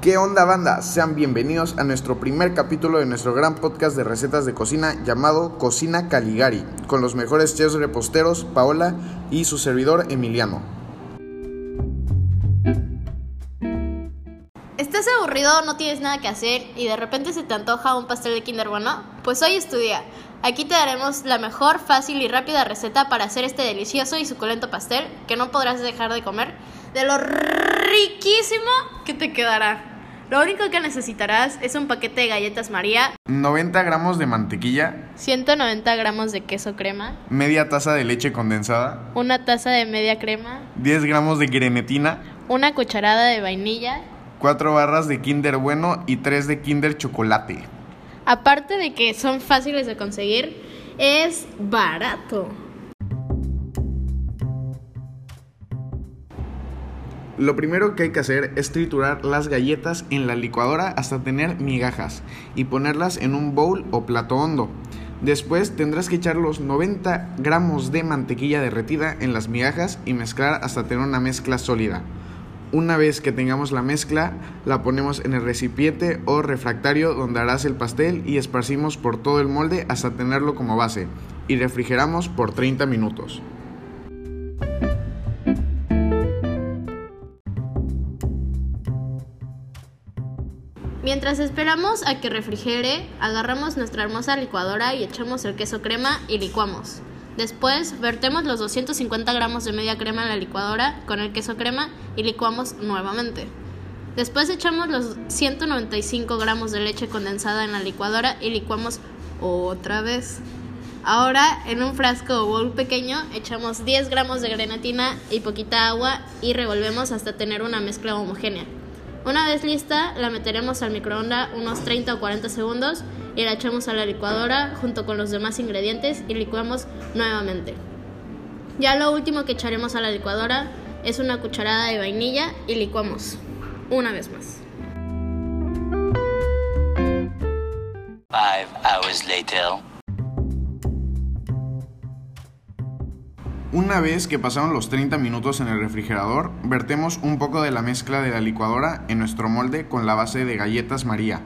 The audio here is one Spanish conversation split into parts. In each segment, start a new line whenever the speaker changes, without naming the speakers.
¿Qué onda banda? Sean bienvenidos a nuestro primer capítulo de nuestro gran podcast de recetas de cocina llamado Cocina Caligari, con los mejores chefs reposteros, Paola y su servidor Emiliano.
¿Estás aburrido, no tienes nada que hacer y de repente se te antoja un pastel de Kinder Bueno? Pues hoy estudia. Aquí te daremos la mejor, fácil y rápida receta para hacer este delicioso y suculento pastel que no podrás dejar de comer de lo riquísimo que te quedará. Lo único que necesitarás es un paquete de galletas María,
90 gramos de mantequilla,
190 gramos de queso crema,
media taza de leche condensada,
una taza de media crema,
10 gramos de grenetina,
una cucharada de vainilla.
4 barras de Kinder Bueno y 3 de Kinder Chocolate.
Aparte de que son fáciles de conseguir, es barato.
Lo primero que hay que hacer es triturar las galletas en la licuadora hasta tener migajas y ponerlas en un bowl o plato hondo. Después tendrás que echar los 90 gramos de mantequilla derretida en las migajas y mezclar hasta tener una mezcla sólida. Una vez que tengamos la mezcla, la ponemos en el recipiente o refractario donde harás el pastel y esparcimos por todo el molde hasta tenerlo como base y refrigeramos por 30 minutos.
Mientras esperamos a que refrigere, agarramos nuestra hermosa licuadora y echamos el queso crema y licuamos. Después, vertemos los 250 gramos de media crema en la licuadora con el queso crema y licuamos nuevamente. Después echamos los 195 gramos de leche condensada en la licuadora y licuamos otra vez. Ahora, en un frasco o bowl pequeño, echamos 10 gramos de grenatina y poquita agua y revolvemos hasta tener una mezcla homogénea. Una vez lista, la meteremos al microondas unos 30 o 40 segundos y la echamos a la licuadora junto con los demás ingredientes y licuamos nuevamente. Ya lo último que echaremos a la licuadora es una cucharada de vainilla y licuamos una vez más.
Five hours later.
Una vez que pasaron los 30 minutos en el refrigerador, vertemos un poco de la mezcla de la licuadora en nuestro molde con la base de galletas María.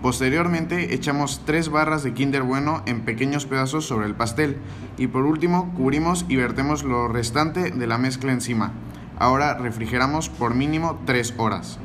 Posteriormente echamos 3 barras de Kinder Bueno en pequeños pedazos sobre el pastel y por último cubrimos y vertemos lo restante de la mezcla encima. Ahora refrigeramos por mínimo 3 horas.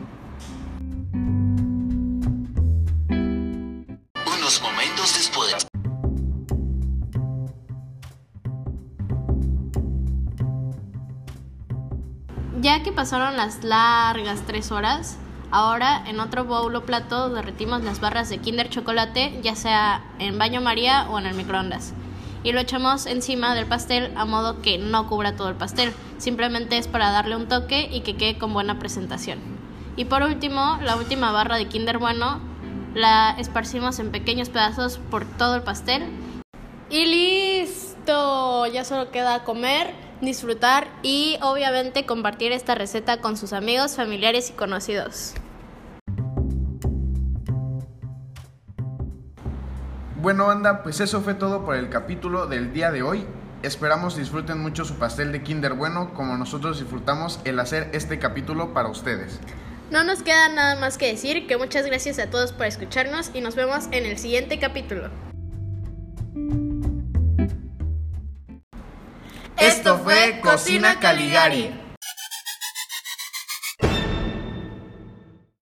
Ya que pasaron las largas 3 horas, ahora en otro bowl o plato derretimos las barras de Kinder Chocolate, ya sea en baño María o en el microondas. Y lo echamos encima del pastel a modo que no cubra todo el pastel, simplemente es para darle un toque y que quede con buena presentación. Y por último, la última barra de Kinder Bueno la esparcimos en pequeños pedazos por todo el pastel. Y listo, ya solo queda comer, disfrutar y obviamente compartir esta receta con sus amigos, familiares y conocidos.
Bueno banda, pues eso fue todo por el capítulo del día de hoy. Esperamos disfruten mucho su pastel de Kinder Bueno como nosotros disfrutamos el hacer este capítulo para ustedes.
No nos queda nada más que decir que muchas gracias a todos por escucharnos y nos vemos en el siguiente capítulo.
Esto fue Cocina Caligari.